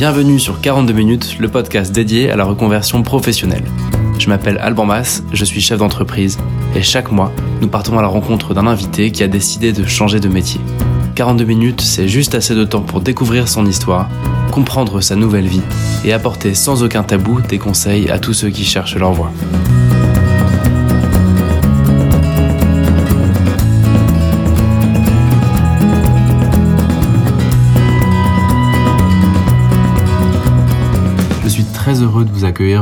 Bienvenue sur 42 minutes, le podcast dédié à la reconversion professionnelle. Je m'appelle Alban Mas, je suis chef d'entreprise et chaque mois, nous partons à la rencontre d'un invité qui a décidé de changer de métier. 42 minutes, c'est juste assez de temps pour découvrir son histoire, comprendre sa nouvelle vie et apporter sans aucun tabou des conseils à tous ceux qui cherchent leur voie.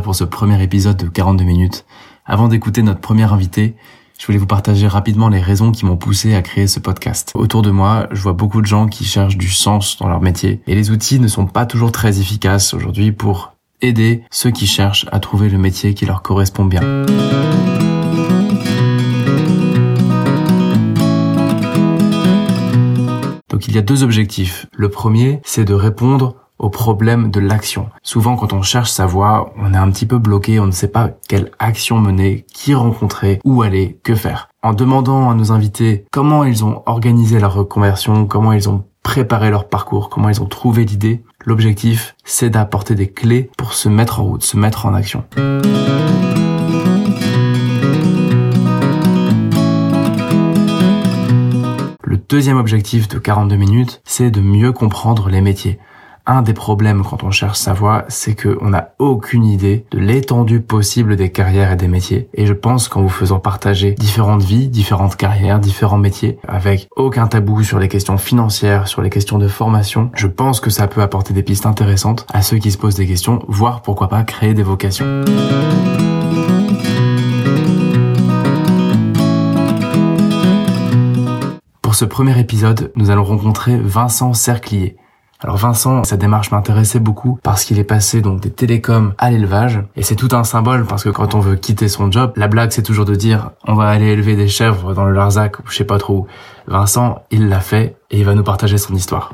Pour ce premier épisode de 42 minutes. Avant d'écouter notre premier invité, je voulais vous partager rapidement les raisons qui m'ont poussé à créer ce podcast. Autour de moi, je vois beaucoup de gens qui cherchent du sens dans leur métier et les outils ne sont pas toujours très efficaces aujourd'hui pour aider ceux qui cherchent à trouver le métier qui leur correspond bien. Donc il y a deux objectifs. Le premier, c'est de répondre au problème de l'action. Souvent, quand on cherche sa voie, on est un petit peu bloqué, on ne sait pas quelle action mener, qui rencontrer, où aller, que faire. En demandant à nos invités comment ils ont organisé leur reconversion, comment ils ont préparé leur parcours, comment ils ont trouvé l'idée, l'objectif, c'est d'apporter des clés pour se mettre en route, se mettre en action. Le deuxième objectif de 42 minutes, c'est de mieux comprendre les métiers un des problèmes quand on cherche sa voie, c'est qu'on n'a aucune idée de l'étendue possible des carrières et des métiers. Et je pense qu'en vous faisant partager différentes vies, différentes carrières, différents métiers, avec aucun tabou sur les questions financières, sur les questions de formation, je pense que ça peut apporter des pistes intéressantes à ceux qui se posent des questions, voire pourquoi pas créer des vocations. Pour ce premier épisode, nous allons rencontrer Vincent Cerclier. Alors Vincent, sa démarche m'intéressait beaucoup parce qu'il est passé donc des télécoms à l'élevage et c'est tout un symbole parce que quand on veut quitter son job, la blague c'est toujours de dire on va aller élever des chèvres dans le Larzac ou je sais pas trop où. Vincent, il l'a fait et il va nous partager son histoire.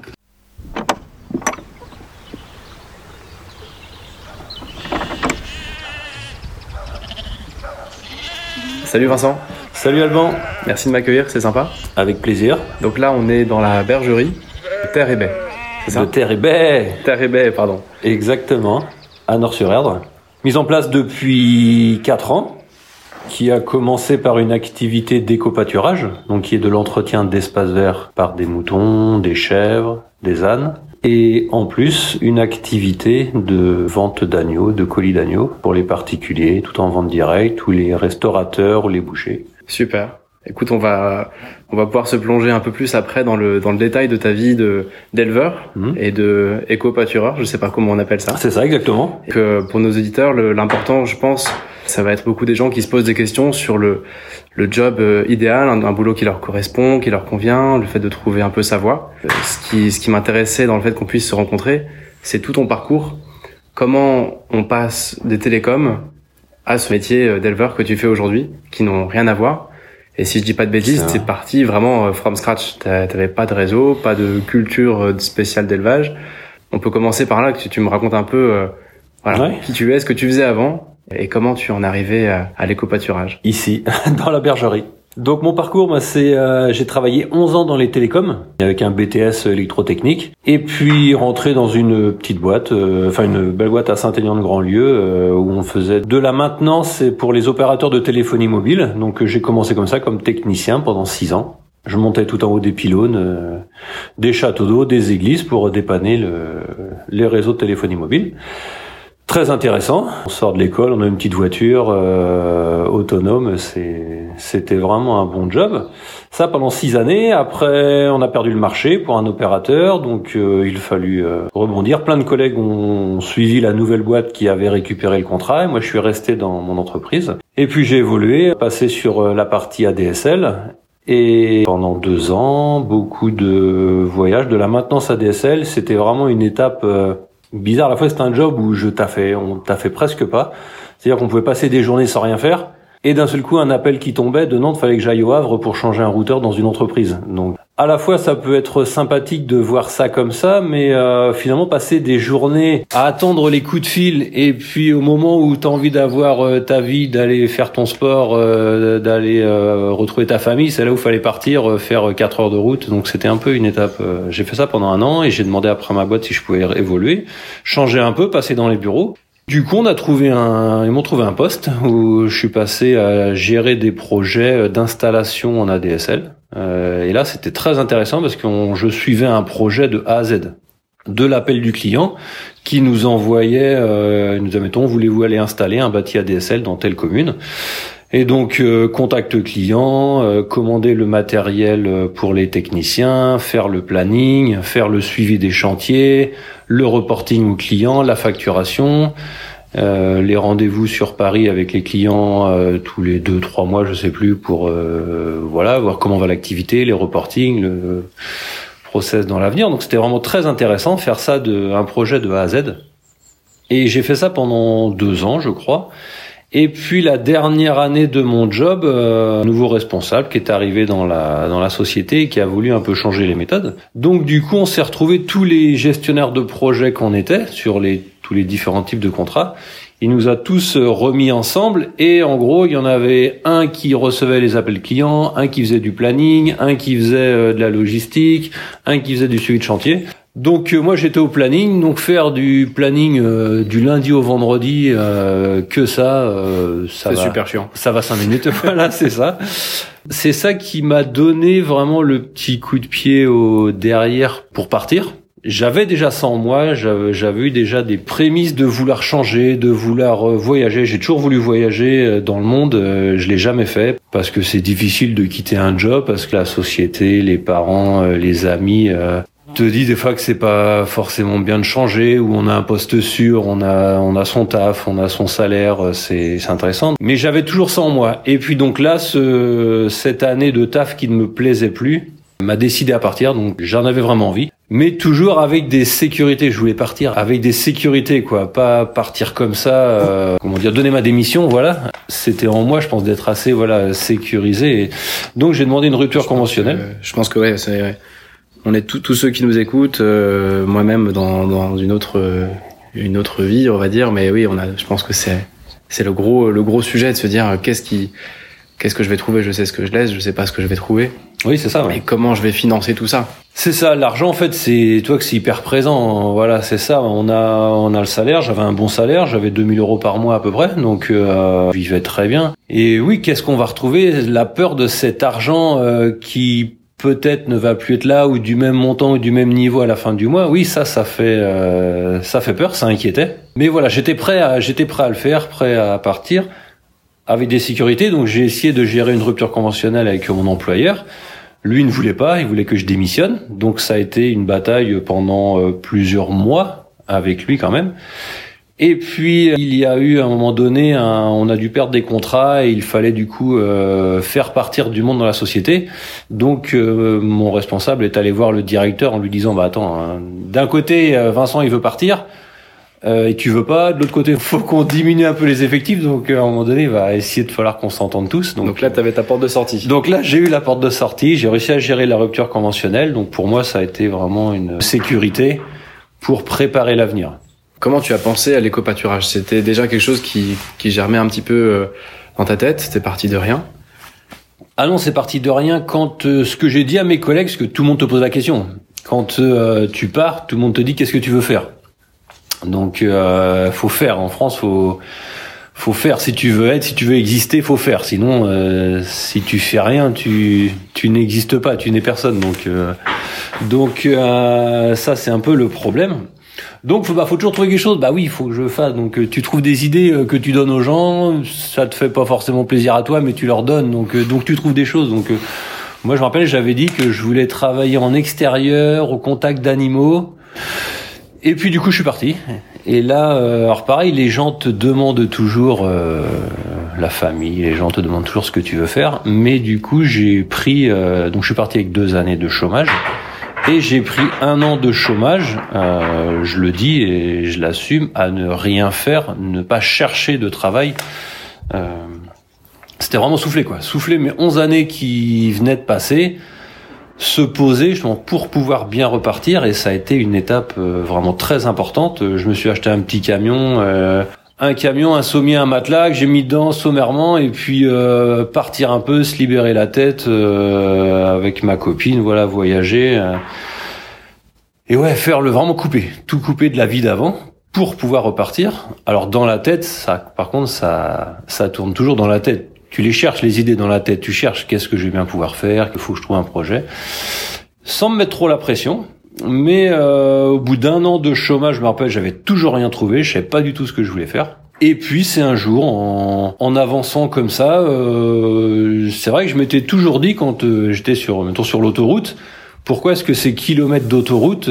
Salut Vincent. Salut Alban. Merci de m'accueillir, c'est sympa. Avec plaisir. Donc là, on est dans la bergerie Terre et Baie. De Terre et Baie. Terre et Baie, pardon. Exactement. À Nord-sur-Erdre. Mise en place depuis 4 ans, qui a commencé par une activité d'éco-pâturage, donc qui est de l'entretien d'espaces verts par des moutons, des chèvres, des ânes, et en plus une activité de vente d'agneaux, de colis d'agneaux pour les particuliers, tout en vente directe, ou les restaurateurs ou les bouchers. Super. Écoute, on va on va pouvoir se plonger un peu plus après dans le dans le détail de ta vie de d'éleveur Mhm. et de éco-pâtureur. Je sais pas comment on appelle ça. C'est ça exactement. Que pour nos auditeurs, l'important, je pense, ça va être beaucoup des gens qui se posent des questions sur le le job euh, idéal, un, un boulot qui leur correspond, qui leur convient, le fait de trouver un peu sa voie. Euh, Ce qui ce qui m'intéressait dans le fait qu'on puisse se rencontrer, c'est tout ton parcours. Comment on passe des télécoms à ce métier euh, d'éleveur que tu fais aujourd'hui, qui n'ont rien à voir. Et si je dis pas de bêtises, c'est parti vraiment euh, from scratch. T'a- T'avais pas de réseau, pas de culture euh, spéciale d'élevage. On peut commencer par là, que tu, tu me racontes un peu euh, voilà, Ouais. qui tu es, ce que tu faisais avant, et comment tu en arrivé à, à l'éco-pâturage. Ici, dans la bergerie. Donc mon parcours, moi, c'est euh, j'ai travaillé 11 ans dans les télécoms avec un BTS électrotechnique et puis rentré dans une petite boîte, euh, enfin une belle boîte à Saint-Aignan-de-Grandlieu euh, où on faisait de la maintenance pour les opérateurs de téléphonie mobile. Donc euh, j'ai commencé comme ça comme technicien pendant 6 ans. Je montais tout en haut des pylônes, euh, des châteaux d'eau, des églises pour dépanner le, les réseaux de téléphonie mobile. Très intéressant. On sort de l'école, on a une petite voiture euh, autonome, c'est c'était vraiment un bon job. Ça pendant six années. Après, on a perdu le marché pour un opérateur, donc euh, il fallut euh, rebondir. Plein de collègues ont suivi la nouvelle boîte qui avait récupéré le contrat. Et moi, je suis resté dans mon entreprise. Et puis j'ai évolué, passé sur euh, la partie ADSL. Et pendant deux ans, beaucoup de voyages, de la maintenance ADSL, c'était vraiment une étape euh, bizarre. À la fois, c'était un job où je taffais, on taffait presque pas. C'est-à-dire qu'on pouvait passer des journées sans rien faire. Et d'un seul coup, un appel qui tombait de Nantes, fallait que j'aille au Havre pour changer un routeur dans une entreprise. Donc, à la fois, ça peut être sympathique de voir ça comme ça, mais euh, finalement, passer des journées à attendre les coups de fil et puis au moment où tu as envie d'avoir euh, ta vie, d'aller faire ton sport, euh, d'aller retrouver ta famille, c'est là où fallait partir, faire 4 heures de route. Donc, c'était un peu une étape. j'ai fait ça pendant un an et j'ai demandé après ma boîte si je pouvais évoluer, changer un peu, passer dans les bureaux. Du coup, on a trouvé un, ils m'ont trouvé un poste où je suis passé à gérer des projets d'installation en ADSL. Euh, et là, c'était très intéressant parce que je suivais un projet de A à Z, de l'appel du client qui nous envoyait, euh, nous admettons, voulez-vous aller installer un bâti ADSL dans telle commune? Et donc euh, contact client, euh, commander le matériel pour les techniciens, faire le planning, faire le suivi des chantiers, le reporting au client, la facturation, euh, les rendez-vous sur Paris avec les clients euh, tous les deux trois mois, je sais plus, pour euh, voilà voir comment va l'activité, les reportings, le process dans l'avenir. Donc c'était vraiment très intéressant faire ça de un projet de A à Z. Et j'ai fait ça pendant deux ans, je crois. Et puis la dernière année de mon job, euh, nouveau responsable qui est arrivé dans la dans la société et qui a voulu un peu changer les méthodes. Donc du coup, on s'est retrouvé tous les gestionnaires de projets qu'on était sur les tous les différents types de contrats. Il nous a tous remis ensemble et en gros, il y en avait un qui recevait les appels clients, un qui faisait du planning, un qui faisait euh, de la logistique, un qui faisait du suivi de chantier. Donc euh, moi j'étais au planning, donc faire du planning euh, du lundi au vendredi euh, que ça, ça va super chiant. Ça va cinq minutes, voilà c'est ça. C'est ça qui m'a donné vraiment le petit coup de pied au derrière pour partir. J'avais déjà ça en moi, j'avais eu déjà des prémices de vouloir changer, de vouloir voyager. J'ai toujours voulu voyager dans le monde, je l'ai jamais fait parce que c'est difficile de quitter un job, parce que la société, les parents, les amis te dis des fois que c'est pas forcément bien de changer, où on a un poste sûr, on a on a son taf, on a son salaire, c'est c'est intéressant. Mais j'avais toujours ça en moi. Et puis donc là, ce, cette année de taf qui ne me plaisait plus m'a décidé à partir, donc j'en avais vraiment envie. Mais toujours avec des sécurités. Je voulais partir avec des sécurités, quoi. Pas partir comme ça. Euh, comment dire Donner ma démission, voilà. C'était en moi, je pense, d'être assez, voilà, sécurisé. donc j'ai demandé une rupture conventionnelle. je pense que ouais, c'est on est tous ceux qui nous écoutent, euh, moi-même dans, dans une autre une autre vie, on va dire. Mais oui, on a. Je pense que c'est c'est le gros le gros sujet de se dire euh, qu'est-ce qui qu'est-ce que je vais trouver? Je sais ce que je laisse, je sais pas ce que je vais trouver. Oui, c'est ça. Ouais. Et comment je vais financer tout ça? C'est ça. L'argent, en fait, c'est toi que c'est hyper présent. Voilà, c'est ça. On a on a le salaire. J'avais un bon salaire. J'avais 2000 euros par mois à peu près. Donc, euh, je vivais très bien. Et oui, qu'est-ce qu'on va retrouver? La peur de cet argent euh, qui peut-être ne va plus être là ou du même montant ou du même niveau à la fin du mois. Oui, ça, ça fait, euh, ça fait peur, ça inquiétait. Mais voilà, j'étais prêt à, j'étais prêt à le faire, prêt à partir avec des sécurités. Donc j'ai essayé de gérer une rupture conventionnelle avec mon employeur. Lui ne voulait pas, il voulait que je démissionne. Donc ça a été une bataille pendant euh, plusieurs mois avec lui quand même. Et puis il y a eu à un moment donné, on a dû perdre des contrats et il fallait du coup euh, faire partir du monde dans la société. Donc euh, mon responsable est allé voir le directeur en lui disant bah attends, hein, d'un côté euh, Vincent il veut partir et tu veux pas, de l'autre côté faut qu'on diminue un peu les effectifs. Donc à un moment donné il va essayer de falloir qu'on s'entende tous. Donc, donc là tu avais ta porte de sortie. Donc là j'ai eu la porte de sortie, j'ai réussi à gérer la rupture conventionnelle. Donc pour moi ça a été vraiment une sécurité pour préparer l'avenir. Comment tu as pensé à l'éco-pâturage? C'était déjà quelque chose qui, qui germait un petit peu euh, dans ta tête? C'était parti de rien? Ah non, c'est parti de rien quand euh, ce que j'ai dit à mes collègues, parce que tout le monde te pose la question. Quand euh, tu pars, tout le monde te dit qu'est-ce que tu veux faire? Donc, euh, faut faire. En France, faut faut faire si tu veux être, si tu veux exister, faut faire. Sinon, si tu fais rien, tu tu n'existes pas, tu n'es personne. Donc donc ça c'est un peu le problème. Donc, faut, bah, faut toujours trouver quelque chose. Bah oui, il faut que je fasse. Donc, euh, tu trouves des idées euh, que tu donnes aux gens. Ça te fait pas forcément plaisir à toi, mais tu leur donnes. Donc, euh, donc tu trouves des choses. Donc, moi, je me rappelle, j'avais dit que je voulais travailler en extérieur, au contact d'animaux. Et puis, du coup, je suis parti. Et là, alors pareil, les gens te demandent toujours la famille. Les gens te demandent toujours ce que tu veux faire. Mais du coup, j'ai pris. donc, je suis parti avec deux années de chômage. Et j'ai pris un an de chômage, euh, je le dis et je l'assume, à ne rien faire, ne pas chercher de travail. Euh, c'était vraiment souffler quoi, souffler mes 11 années qui venaient de passer, se poser justement pour pouvoir bien repartir et ça a été une étape euh, vraiment très importante. Je me suis acheté un petit camion. Un camion, un sommier, un matelas que j'ai mis dedans sommairement et puis euh, partir un peu, se libérer la tête avec ma copine, voilà, voyager. et ouais, faire le vraiment couper, tout couper de la vie d'avant pour pouvoir repartir. Alors dans la tête, ça, par contre, ça, ça tourne toujours dans la tête tu les cherches les idées dans la tête, tu cherches qu'est-ce que je vais bien pouvoir faire, qu'il faut que je trouve un projet, sans me mettre trop la pression. Mais euh, au bout d'un an de chômage, je me rappelle, j'avais toujours rien trouvé, je savais pas du tout ce que je voulais faire. Et puis c'est un jour, en, en avançant comme ça, euh, c'est vrai que je m'étais toujours dit quand euh, j'étais sur, mettons sur l'autoroute, pourquoi est-ce que ces kilomètres d'autoroute,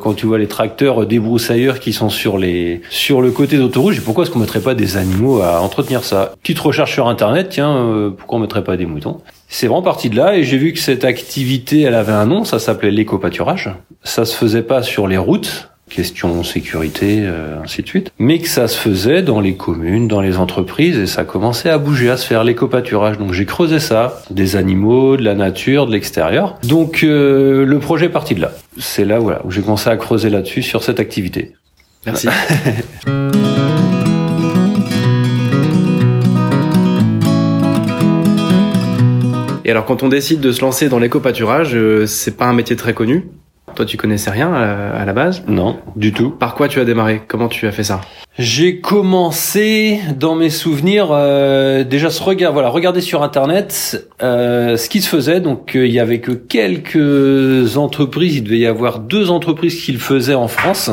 quand tu vois les tracteurs débroussailleurs qui sont sur les sur le côté d'autoroute, pourquoi est-ce qu'on mettrait pas des animaux à entretenir ça? Petite recherche sur internet, tiens, pourquoi on mettrait pas des moutons? C'est vraiment parti de là et j'ai vu que cette activité, elle avait un nom, ça s'appelait l'éco-pâturage. Ça se faisait pas sur les routes, question sécurité, euh, ainsi de suite. Mais que ça se faisait dans les communes, dans les entreprises, et ça commençait à bouger, à se faire l'éco-pâturage. Donc j'ai creusé ça, des animaux, de la nature, de l'extérieur. Donc euh, le projet est parti de là. C'est là voilà, où j'ai commencé à creuser là-dessus, sur cette activité. Merci. Et alors, quand on décide de se lancer dans l'éco-pâturage, euh, c'est pas un métier très connu. Toi, tu connaissais rien à la base Non, du tout. Par quoi tu as démarré? Comment tu as fait ça? J'ai commencé, dans mes souvenirs, euh, déjà se regarder, voilà, regarder sur internet euh, ce qui se faisait. Donc, euh, il y avait que quelques entreprises. Il devait y avoir deux entreprises qui le faisaient en France.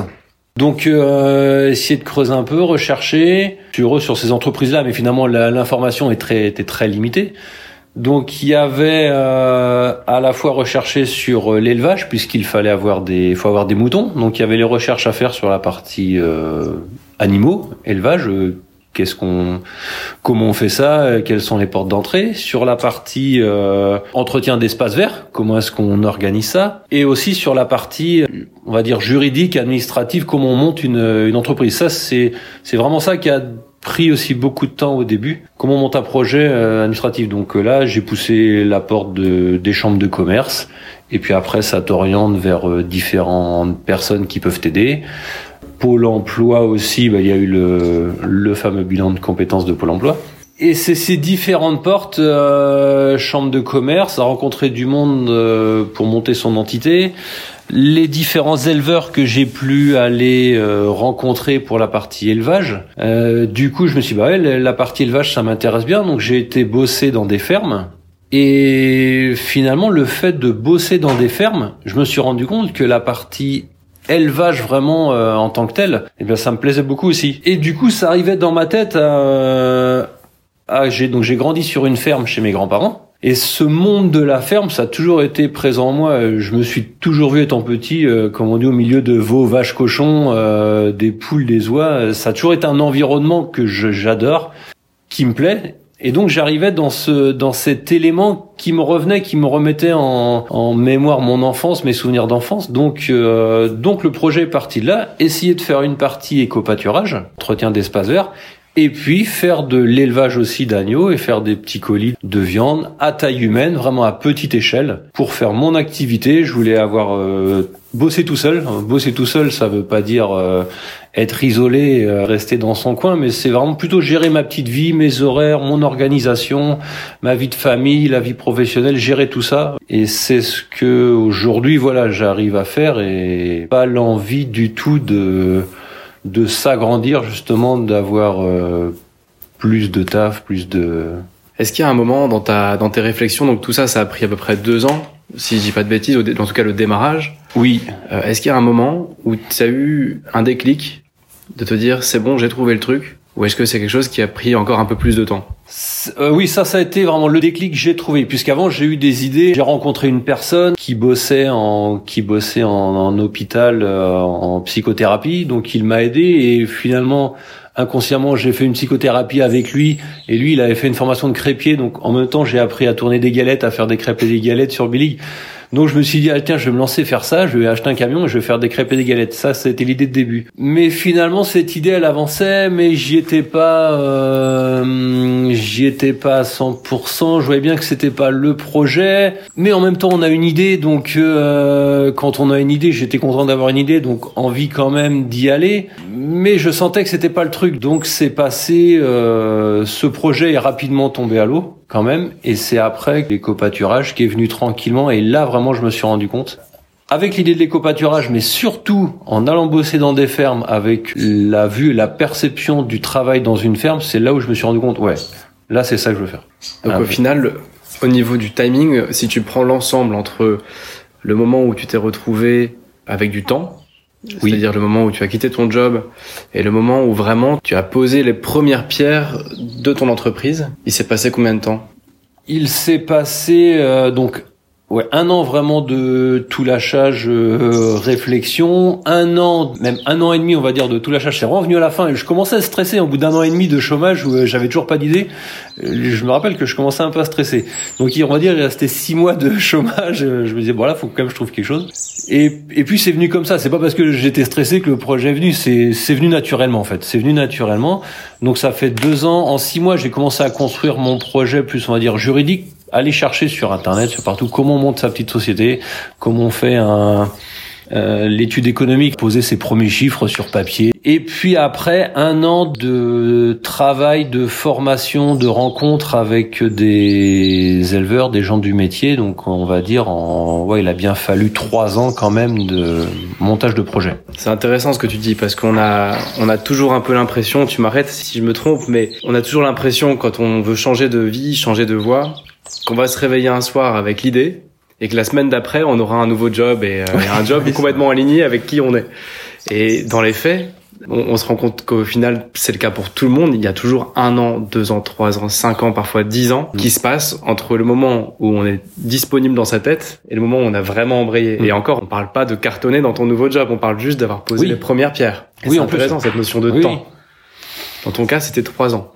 Donc euh, essayer de creuser un peu, rechercher. Je suis heureux sur ces entreprises-là, mais finalement l'information est très était très limitée. Donc il y avait euh, à la fois recherché sur euh, l'élevage puisqu'il fallait avoir des faut avoir des moutons. Donc il y avait les recherches à faire sur la partie euh, animaux, élevage, qu'est-ce qu'on comment on fait ça, quelles sont les portes d'entrée sur la partie entretien d'espaces verts, comment est-ce qu'on organise ça et aussi sur la partie on va dire juridique, administrative, comment on monte une, une entreprise. Ça c'est c'est vraiment ça qui a pris aussi beaucoup de temps au début. Comment on monte un projet euh, administratif Donc euh, là, j'ai poussé la porte de, des chambres de commerce. Et puis après, ça t'oriente vers euh, différentes personnes qui peuvent t'aider. Pôle emploi aussi, bah, il y a eu le, le fameux bilan de compétences de Pôle emploi. Et c'est ces différentes portes, euh, chambre de commerce, à rencontrer du monde pour monter son entité, les différents éleveurs que j'ai pu aller euh, rencontrer pour la partie élevage. Euh, du coup, je me suis dit, bah ouais, la partie élevage, ça m'intéresse bien. Donc, j'ai été bosser dans des fermes. Et finalement, le fait de bosser dans des fermes, je me suis rendu compte que la partie élevage vraiment euh, en tant que tel, eh bien, ça me plaisait beaucoup aussi. Et du coup, ça arrivait dans ma tête. à j'ai donc j'ai grandi sur une ferme chez mes grands-parents. Et ce monde de la ferme, ça a toujours été présent en moi. Je me suis toujours vu étant petit, euh, comme on dit, au milieu de veaux, vaches, cochons, euh, des poules, des oies. Ça a toujours été un environnement que j'adore, qui me plaît. Et donc j'arrivais dans ce dans cet élément qui me revenait, qui me remettait en, en mémoire mon enfance, mes souvenirs d'enfance. Donc euh, donc le projet est parti de là. Essayer de faire une partie éco-pâturage, entretien d'espace vert, et puis faire de l'élevage aussi d'agneaux et faire des petits colis de viande à taille humaine, vraiment à petite échelle. Pour faire mon activité, je voulais avoir euh, bossé tout seul. Bosser tout seul, ça veut pas dire euh, être isolé, euh, rester dans son coin, mais c'est vraiment plutôt gérer ma petite vie, mes horaires, mon organisation, ma vie de famille, la vie professionnelle, gérer tout ça. Et c'est ce que aujourd'hui, voilà, j'arrive à faire et pas l'envie du tout de de s'agrandir justement, d'avoir euh, plus de taf, plus de. Est-ce qu'il y a un moment dans ta dans tes réflexions, donc tout ça, ça a pris à peu près deux ans, si je dis pas de bêtises, en tout cas le démarrage. Oui. Euh, est-ce qu'il y a un moment où tu as eu un déclic de te dire c'est bon, j'ai trouvé le truc, ou est-ce que c'est quelque chose qui a pris encore un peu plus de temps euh, Oui, ça, ça a été vraiment le déclic que j'ai trouvé. Puisqu'avant, j'ai eu des idées. J'ai rencontré une personne qui bossait en qui bossait en, en hôpital, euh, en psychothérapie. Donc, il m'a aidé et finalement, inconsciemment, j'ai fait une psychothérapie avec lui. Et lui, il avait fait une formation de crépier. Donc, en même temps, j'ai appris à tourner des galettes, à faire des crêpes et des galettes sur Billy. Donc je me suis dit, ah, tiens, je vais me lancer faire ça, je vais acheter un camion et je vais faire des crêpes et des galettes. Ça, c'était l'idée de début. Mais finalement, cette idée, elle avançait, mais j'y étais pas, euh, j'y étais pas à 100%. Je voyais bien que c'était pas le projet. Mais en même temps, on a une idée, donc euh, quand on a une idée, j'étais content d'avoir une idée, donc envie quand même d'y aller. Mais je sentais que c'était pas le truc, donc c'est passé. Euh, ce projet est rapidement tombé à l'eau quand même. Et c'est après l'éco-pâturage qui est venu tranquillement. Et là, vraiment, je me suis rendu compte. Avec l'idée de l'éco-pâturage, mais surtout en allant bosser dans des fermes avec la vue, la perception du travail dans une ferme, c'est là où je me suis rendu compte, ouais, là c'est ça que je veux faire. Donc ah au final, au niveau du timing, si tu prends l'ensemble entre le moment où tu t'es retrouvé avec du temps, c'est-à-dire le moment où tu as quitté ton job et le moment où vraiment tu as posé les premières pierres de ton entreprise. Il s'est passé combien de temps? Il s'est passé euh, donc Ouais, un an vraiment de tout lâchage, euh, réflexion, un an, même un an et demi, on va dire, de tout lâchage. C'est revenu à la fin je commençais à stresser au bout d'un an et demi de chômage où euh, j'avais toujours pas d'idée. Euh, je me rappelle que je commençais un peu à stresser. Donc, on va dire, il restait six mois de chômage. Je me disais, voilà, faut quand même que je trouve quelque chose. Et, et puis, c'est venu comme ça. C'est pas parce que j'étais stressé que le projet est venu. C'est, c'est venu naturellement, en fait. C'est venu naturellement. Donc, ça fait deux ans. En six mois, j'ai commencé à construire mon projet plus, on va dire, juridique aller chercher sur internet, sur partout, comment on monte sa petite société, comment on fait un euh, l'étude économique, poser ses premiers chiffres sur papier. Et puis après, un an de travail, de formation, de rencontre avec des éleveurs, des gens du métier. Donc on va dire, en, ouais, il a bien fallu trois ans quand même de montage de projet. C'est intéressant ce que tu dis parce qu'on a, on a toujours un peu l'impression, tu m'arrêtes si je me trompe, mais on a toujours l'impression quand on veut changer de vie, changer de voie, qu'on va se réveiller un soir avec l'idée et que la semaine d'après, on aura un nouveau job et, euh, un job complètement aligné avec qui on est. Et dans les faits, on, se rend compte qu'au final, c'est le cas pour tout le monde. Il y a toujours un an, deux ans, trois ans, cinq ans, parfois dix ans qui se passent entre le moment où on est disponible dans sa tête et le moment où on a vraiment embrayé. Et mm. encore, on parle pas de cartonner dans ton nouveau job, on parle juste d'avoir posé les premières pierres. oui, en intéressant cette notion de temps. Dans ton cas, c'était trois ans.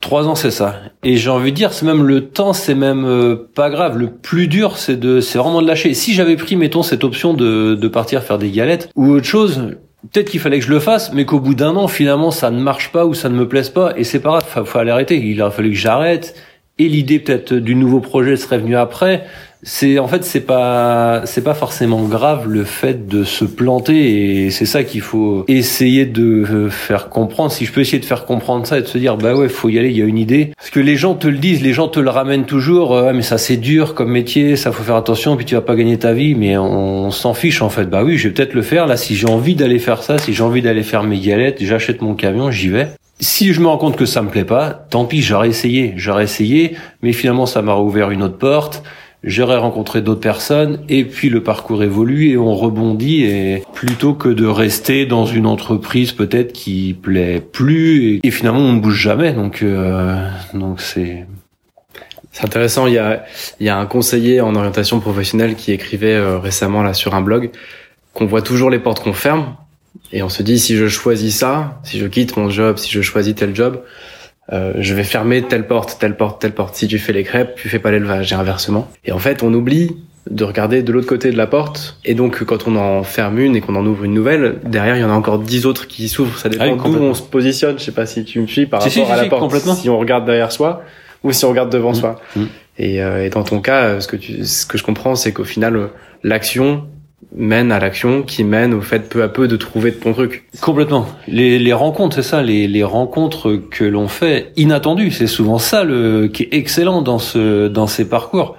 Trois ans, c'est ça. Et j'ai envie de dire, c'est même le temps, c'est même euh, pas grave. Le plus dur, c'est de, c'est vraiment de lâcher. Si j'avais pris, mettons, cette option de, de partir faire des galettes ou autre chose, peut-être qu'il fallait que je le fasse, mais qu'au bout d'un an, finalement, ça ne marche pas ou ça ne me plaise pas, et c'est pas grave, il fallait arrêter. Il a fallu que j'arrête. Et l'idée peut-être du nouveau projet serait venue après c'est en fait c'est pas c'est pas forcément grave le fait de se planter et c'est ça qu'il faut essayer de faire comprendre. Si je peux essayer de faire comprendre ça et de se dire bah ouais faut y aller il y a une idée. Parce que les gens te le disent les gens te le ramènent toujours euh, mais ça c'est dur comme métier ça faut faire attention puis tu vas pas gagner ta vie. Mais on s'en fiche en fait. Bah oui je vais peut-être le faire. Là si j'ai envie d'aller faire ça si j'ai envie d'aller faire mes galettes j'achète mon camion j'y vais. Si je me rends compte que ça me plaît pas, tant pis, j'aurais essayé, j'aurais essayé, mais finalement ça m'a ouvert une autre porte j'aurais rencontré d'autres personnes et puis le parcours évolue et on rebondit et plutôt que de rester dans une entreprise peut-être qui plaît plus et, finalement on ne bouge jamais. Donc euh, donc c'est c'est intéressant. Il y a il y a un conseiller en orientation professionnelle qui écrivait euh, récemment là sur un blog qu'on voit toujours les portes qu'on ferme et on se dit si je choisis ça si je quitte mon job si je choisis tel job euh, je vais fermer telle porte, telle porte, telle porte. Si tu fais les crêpes, tu fais pas l'élevage et inversement. Et en fait, on oublie de regarder de l'autre côté de la porte. Et donc, quand on en ferme une et qu'on en ouvre une nouvelle, derrière, il y en a encore dix autres qui s'ouvrent. Ça dépend ah d'où on se positionne. Je sais pas si tu me suis par rapport à la porte. Si on regarde derrière soi ou si on regarde devant mmh. soi. Mmh. Et, euh, et, dans ton cas, ce que tu, ce que je comprends, c'est qu'au final, l'action mène à l'action qui mène au fait peu à peu de trouver ton truc. Complètement. Les, les rencontres, c'est ça, les, les rencontres que l'on fait inattendues, c'est souvent ça le qui est excellent dans ce dans ces parcours.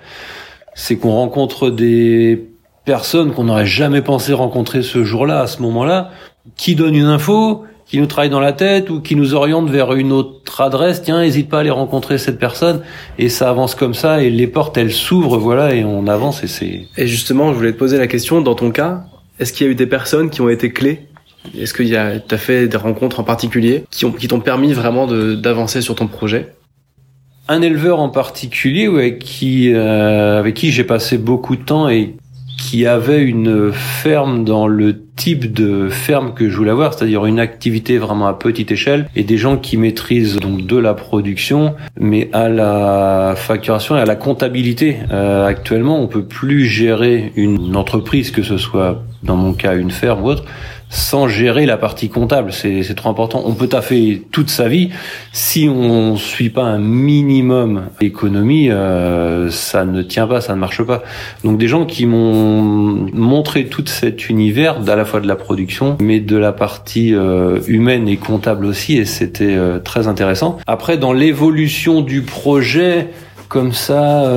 C'est qu'on rencontre des personnes qu'on n'aurait jamais pensé rencontrer ce jour-là, à ce moment-là, qui donnent une info, qui nous travaille dans la tête ou qui nous oriente vers une autre adresse, tiens, n'hésite pas à aller rencontrer cette personne et ça avance comme ça et les portes elles s'ouvrent, voilà, et on avance et c'est. Et justement, je voulais te poser la question, dans ton cas, est-ce qu'il y a eu des personnes qui ont été clés? Est-ce que tu as fait des rencontres en particulier qui ont qui t'ont permis vraiment d'avancer sur ton projet? Un éleveur en particulier, avec qui euh, avec qui j'ai passé beaucoup de temps et qui avait une ferme dans le type de ferme que je voulais avoir, c'est-à-dire une activité vraiment à petite échelle et des gens qui maîtrisent donc de la production, mais à la facturation et à la comptabilité. Euh, actuellement, on peut plus gérer une entreprise, que ce soit dans mon cas une ferme ou autre, sans gérer la partie comptable. C'est trop important. On peut taffer toute sa vie. Si on suit pas un minimum économie, euh, ça ne tient pas, ça ne marche pas. Donc des gens qui m'ont montré tout cet univers, à la fois de la production, mais de la partie euh, humaine et comptable aussi, et c'était euh, très intéressant. Après, dans l'évolution du projet, comme ça,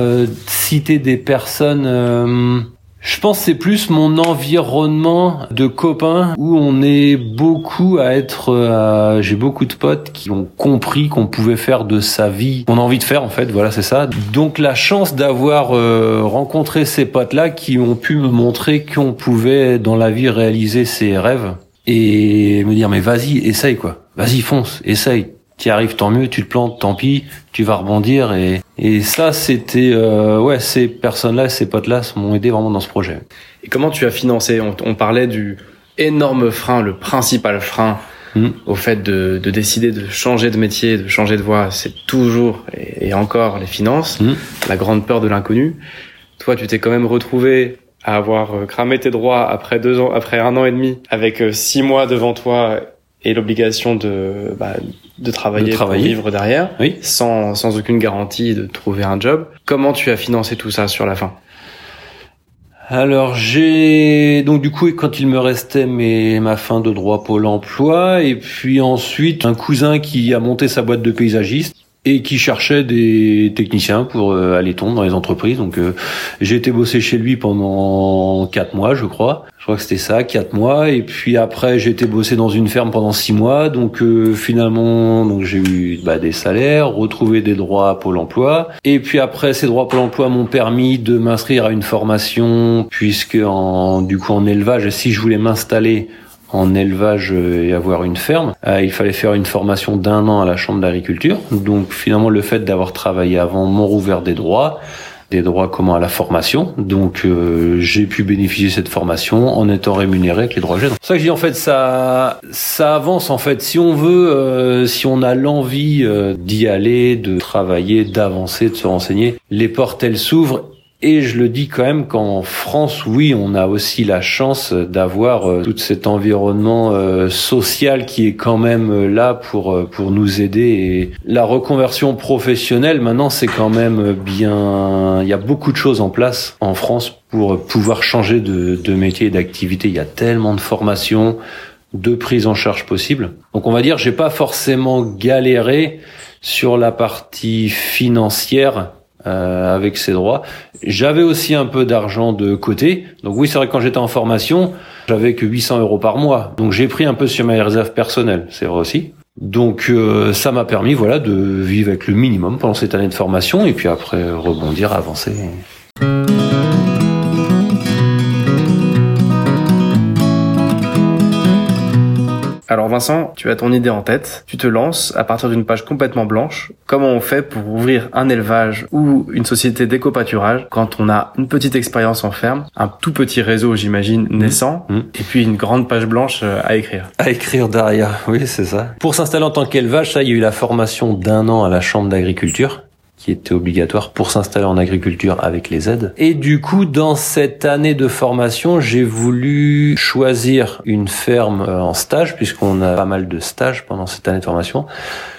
citer des personnes je pense c'est plus mon environnement de copains où on est beaucoup à être. Euh, j'ai beaucoup de potes qui ont compris qu'on pouvait faire de sa vie qu'on a envie de faire en fait. Voilà, c'est ça. Donc la chance d'avoir euh, rencontré ces potes-là qui ont pu me montrer qu'on pouvait dans la vie réaliser ses rêves et me dire mais vas-y, essaye quoi. Vas-y, fonce, essaye tu arrives tant mieux, tu te plantes tant pis, tu vas rebondir et et ça c'était euh, ouais ces personnes-là, ces potes-là m'ont aidé vraiment dans ce projet. Et comment tu as financé? On, parlait du énorme frein, le principal frein hmm. au fait de, de, décider de changer de métier, de changer de voie, c'est toujours et, encore les finances, hmm. la grande peur de l'inconnu. Toi, tu t'es quand même retrouvé à avoir euh, cramé tes droits après deux ans, après un an et demi, avec euh, six mois devant toi et l'obligation de, bah, de travailler, de travailler. pour vivre derrière, oui. sans, sans aucune garantie de trouver un job. Comment tu as financé tout ça sur la fin? Alors j'ai donc du coup quand il me restait mes ma fin de droit Pôle Emploi et puis ensuite un cousin qui a monté sa boîte de paysagiste et qui cherchait des techniciens pour euh, aller tomber dans les entreprises. Donc euh, j'ai été bosser chez lui pendant quatre mois, je crois. Je crois que c'était ça, quatre mois. Et puis après, j'ai été bosser dans une ferme pendant six mois. Donc euh, finalement, donc j'ai eu bah, des salaires, retrouvé des droits à Pôle Emploi. Et puis après, ces droits à Pôle Emploi m'ont permis de m'inscrire à une formation, puisque en, du coup en élevage, si je voulais m'installer en élevage et avoir une ferme. Euh, il fallait faire une formation d'un an à la Chambre d'agriculture. Donc finalement, le fait d'avoir travaillé avant m'ont rouvert des droits des droits comment à la formation. Donc euh, j'ai pu bénéficier de cette formation en étant rémunéré avec les droits. C'est ça que je dis en fait ça ça avance en fait si on veut euh, si on a l'envie d'y aller, de travailler, d'avancer, de se renseigner, les portes elles s'ouvrent et je le dis quand même qu'en France, oui, on a aussi la chance d'avoir euh, tout cet environnement euh, social qui est quand même euh, là pour pour nous aider. Et la reconversion professionnelle, maintenant, c'est quand même bien. Il y a beaucoup de choses en place en France pour pouvoir changer de, de métier et d'activité. Il y a tellement de formations, de prise en charge possible. Donc, on va dire, j'ai pas forcément galéré sur la partie financière euh, avec ses droits. J'avais aussi un peu d'argent de côté. Donc oui, c'est vrai que quand j'étais en formation, j'avais que 800 euros par mois. Donc j'ai pris un peu sur mes réserves personnelles, c'est vrai aussi. Donc euh, ça m'a permis voilà de vivre avec le minimum pendant cette année de formation et puis après rebondir, avancer. Vincent, tu as ton idée en tête, tu te lances à partir d'une page complètement blanche. Comment on fait pour ouvrir un élevage ou une société d'éco-pâturage quand on a une petite expérience en ferme, un tout petit réseau j'imagine mmh. naissant, mmh. et puis une grande page blanche euh, à écrire? À écrire derrière, oui c'est ça. Pour s'installer en tant qu'élevage, ça il y a eu la formation d'un an à la chambre d'agriculture qui était obligatoire pour s'installer en agriculture avec les aides. Et du coup, dans cette année de formation, j'ai voulu choisir une ferme euh, en stage, puisqu'on a pas mal de stages pendant cette année de formation.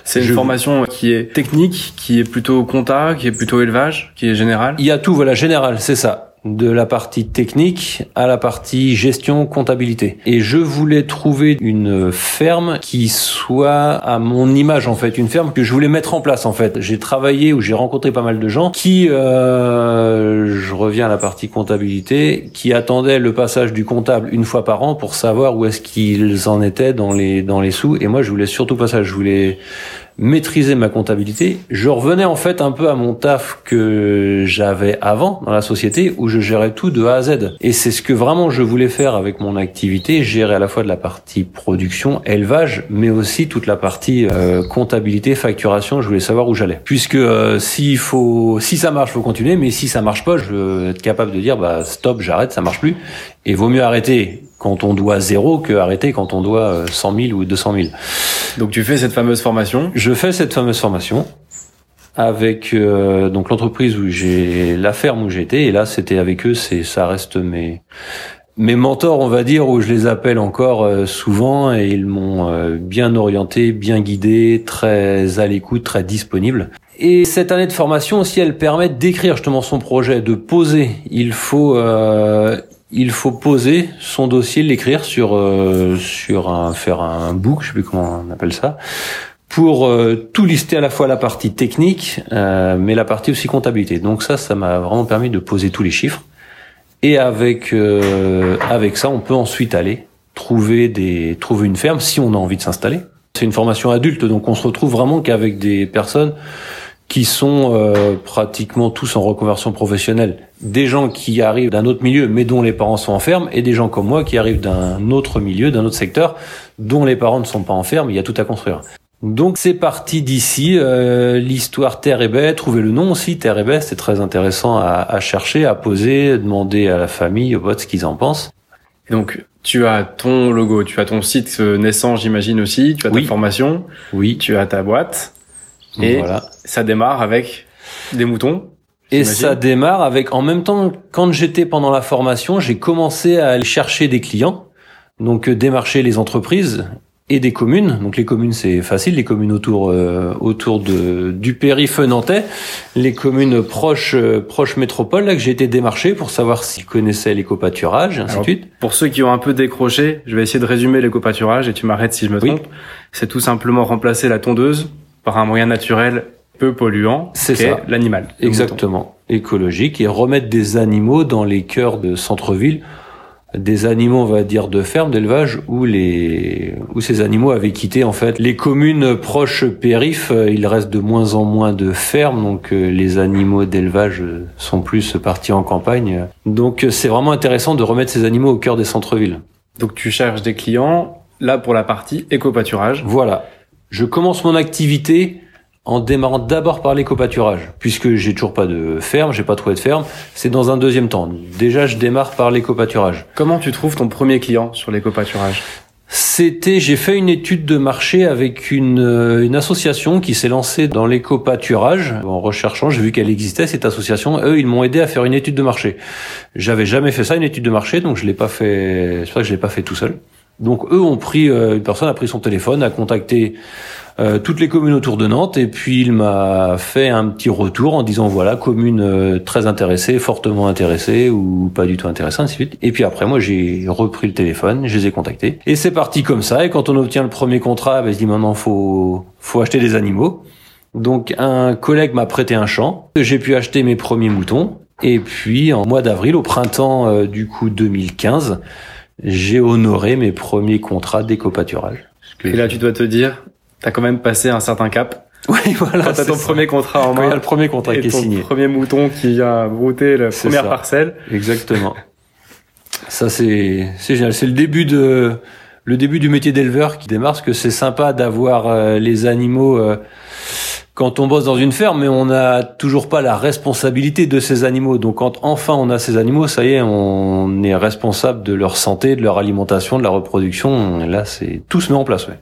C'est une formation qui est technique, qui est plutôt compta, qui est plutôt élevage, qui est générale Il y a tout, voilà, général, c'est ça de la partie technique à la partie gestion comptabilité. Et je voulais trouver une ferme qui soit à mon image en fait, une ferme que je voulais mettre en place en fait. J'ai travaillé ou j'ai rencontré pas mal de gens qui, euh, je reviens à la partie comptabilité, qui attendaient le passage du comptable une fois par an pour savoir où est-ce qu'ils en étaient dans les dans les sous. Et moi je voulais surtout pas ça, je voulais maîtriser ma comptabilité, je revenais en fait un peu à mon taf que j'avais avant dans la société où je gérais tout de A à Z. Et c'est ce que vraiment je voulais faire avec mon activité, gérer à la fois de la partie production, élevage, mais aussi toute la partie euh, comptabilité, facturation. Je voulais savoir où j'allais. Puisque euh, s'il faut, si ça marche, faut continuer, mais si ça marche pas, je veux être capable de dire bah stop, j'arrête, ça marche plus. Et vaut mieux arrêter quand on doit zéro que arrêter quand on doit 100 000 ou 200 000. Donc tu fais cette fameuse formation Je fais cette fameuse formation avec euh, donc l'entreprise où j'ai la ferme où j'étais et là c'était avec eux c'est ça reste mes mes mentors on va dire où je les appelle encore euh, souvent et ils m'ont euh, bien orienté bien guidé très à l'écoute très disponible et cette année de formation aussi elle permet d'écrire justement son projet de poser il faut il faut poser son dossier, l'écrire sur euh, sur un faire un book, je sais plus comment on appelle ça, pour euh, tout lister à la fois la partie technique, euh, mais la partie aussi comptabilité. Donc ça, ça m'a vraiment permis de poser tous les chiffres. Et avec avec ça, on peut ensuite aller trouver des trouver une ferme si on a envie de s'installer. C'est une formation adulte, donc on se retrouve vraiment qu'avec des personnes qui sont euh, pratiquement tous en reconversion professionnelle. Des gens qui arrivent d'un autre milieu, mais dont les parents sont en ferme, et des gens comme moi qui arrivent d'un autre milieu, d'un autre secteur, dont les parents ne sont pas en ferme. Il y a tout à construire. Donc c'est parti d'ici, euh, l'histoire Terre et Baie, trouver le nom aussi, Terre et Baie, c'est très intéressant à, à, chercher, à poser, demander à la famille, aux potes ce qu'ils en pensent. donc tu as ton logo, tu as ton site naissant j'imagine aussi, tu as ta formation, oui. tu as ta boîte, et ça démarre avec des moutons. Et ça démarre avec, en même temps, quand j'étais pendant la formation, j'ai commencé à aller chercher des clients, donc euh, démarcher les entreprises et des communes. Donc les communes c'est facile, les communes autour euh, autour de du périph nantais, les communes proches euh, proches métropole là que j'ai été démarché pour savoir s'ils connaissaient l'éco-pâturage et ainsi de suite. Pour ceux qui ont un peu décroché, je vais essayer de résumer l'éco-pâturage et tu m'arrêtes si je me trompe. C'est tout simplement remplacer la tondeuse par un moyen naturel peu polluant, c'est ça, l'animal. Exactement, écologique et remettre des animaux dans les cœurs de centre-ville, des animaux on va dire de ferme, d'élevage où les où ces animaux avaient quitté en fait les communes proches périphes, il reste de moins en moins de fermes donc euh, les animaux d'élevage sont plus partis en campagne. Donc c'est vraiment intéressant de remettre ces animaux au cœur des centres-villes. Donc tu cherches des clients là pour la partie éco-pâturage. Voilà. Je commence mon activité en démarrant d'abord par l'éco-pâturage, puisque j'ai toujours pas de ferme, j'ai pas trouvé de ferme. C'est dans un deuxième temps. Déjà, je démarre par l'éco-pâturage. Comment tu trouves ton premier client sur l'éco-pâturage? C'était, j'ai fait une étude de marché avec une, euh, une association qui s'est lancée dans l'éco-pâturage. En recherchant, j'ai vu qu'elle existait, cette association. Eux, ils m'ont aidé à faire une étude de marché. J'avais jamais fait ça, une étude de marché, donc je l'ai pas fait, c'est vrai que je l'ai pas fait tout seul. Donc eux ont pris, euh, une personne a pris son téléphone, a contacté euh, toutes les communes autour de Nantes et puis il m'a fait un petit retour en disant voilà commune euh, très intéressée, fortement intéressée ou pas du tout intéressée ainsi de suite. Et puis après moi j'ai repris le téléphone, je les ai contactés et c'est parti comme ça. Et quand on obtient le premier contrat, ben, je dis maintenant faut faut acheter des animaux. Donc un collègue m'a prêté un champ, j'ai pu acheter mes premiers moutons et puis en mois d'avril au printemps du coup 2015 j'ai honoré mes premiers contrats d'éco-pâturage. Et là, tu dois te dire, t'as quand même passé un certain cap. Oui, voilà. Quand t'as ton premier contrat en main. Quand il y a le premier contrat qui est signé. premier mouton qui vient brouter la première parcelle. Exactement. ça, c'est, c'est génial. C'est le début de, le début du métier d'éleveur qui démarre, parce que c'est sympa d'avoir euh, les animaux, euh, quand on bosse dans une ferme, mais on n'a toujours pas la responsabilité de ces animaux. Donc quand enfin on a ces animaux, ça y est, on est responsable de leur santé, de leur alimentation, de la reproduction. Et là, c'est tout se met en place. Ouais.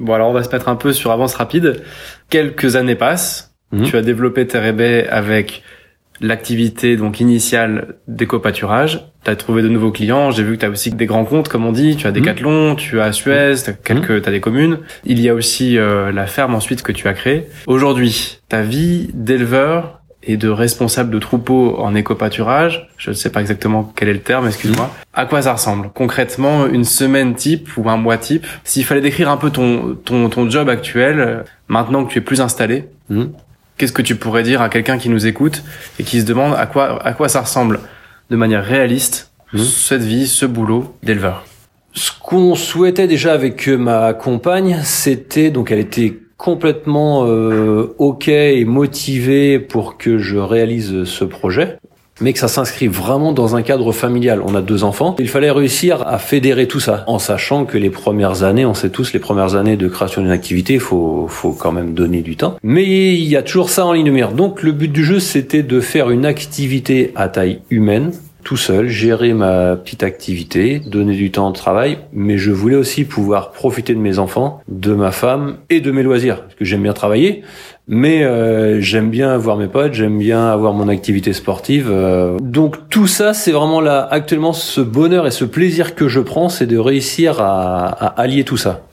Bon alors on va se mettre un peu sur avance rapide. Quelques années passent. Mhm. Tu as développé Terrebé avec l'activité donc initiale d'éco-pâturage. Tu as trouvé de nouveaux clients. J'ai vu que tu as aussi des grands comptes, comme on dit. Tu as Decathlon, mmh. tu as Suez, tu as, quelques, mmh. as des communes. Il y a aussi euh, la ferme ensuite que tu as créée. Aujourd'hui, ta vie d'éleveur et de responsable de troupeau en éco-pâturage, je ne sais pas exactement quel est le terme, excuse-moi. Mmh. À quoi ça ressemble? Concrètement une semaine type ou un mois type? S'il fallait décrire un peu ton ton ton job actuel, maintenant que tu es plus installé, Qu'est-ce que tu pourrais dire à quelqu'un qui nous écoute et qui se demande à quoi, à quoi ça ressemble de manière réaliste mmh. cette vie, ce boulot d'éleveur? Ce qu'on souhaitait déjà avec ma compagne, c'était donc elle était complètement euh, ok et motivée pour que je réalise ce projet mais que ça s'inscrit vraiment dans un cadre familial. On a deux enfants. Il fallait réussir à fédérer tout ça, en sachant que les premières années, on sait tous, les premières années de création d'une activité, faut, faut quand même donner du temps. Mais il y a toujours ça en ligne de mire. Donc le but du jeu, c'était de faire une activité à taille humaine, tout seul, gérer ma petite activité, donner du temps de travail, mais je voulais aussi pouvoir profiter de mes enfants, de ma femme et de mes loisirs, parce que j'aime bien travailler, mais euh, j'aime bien voir mes potes, j'aime bien avoir mon activité sportive. Euh. Donc tout ça, c'est vraiment là actuellement ce bonheur et ce plaisir que je prends, c'est de réussir à, à allier tout ça,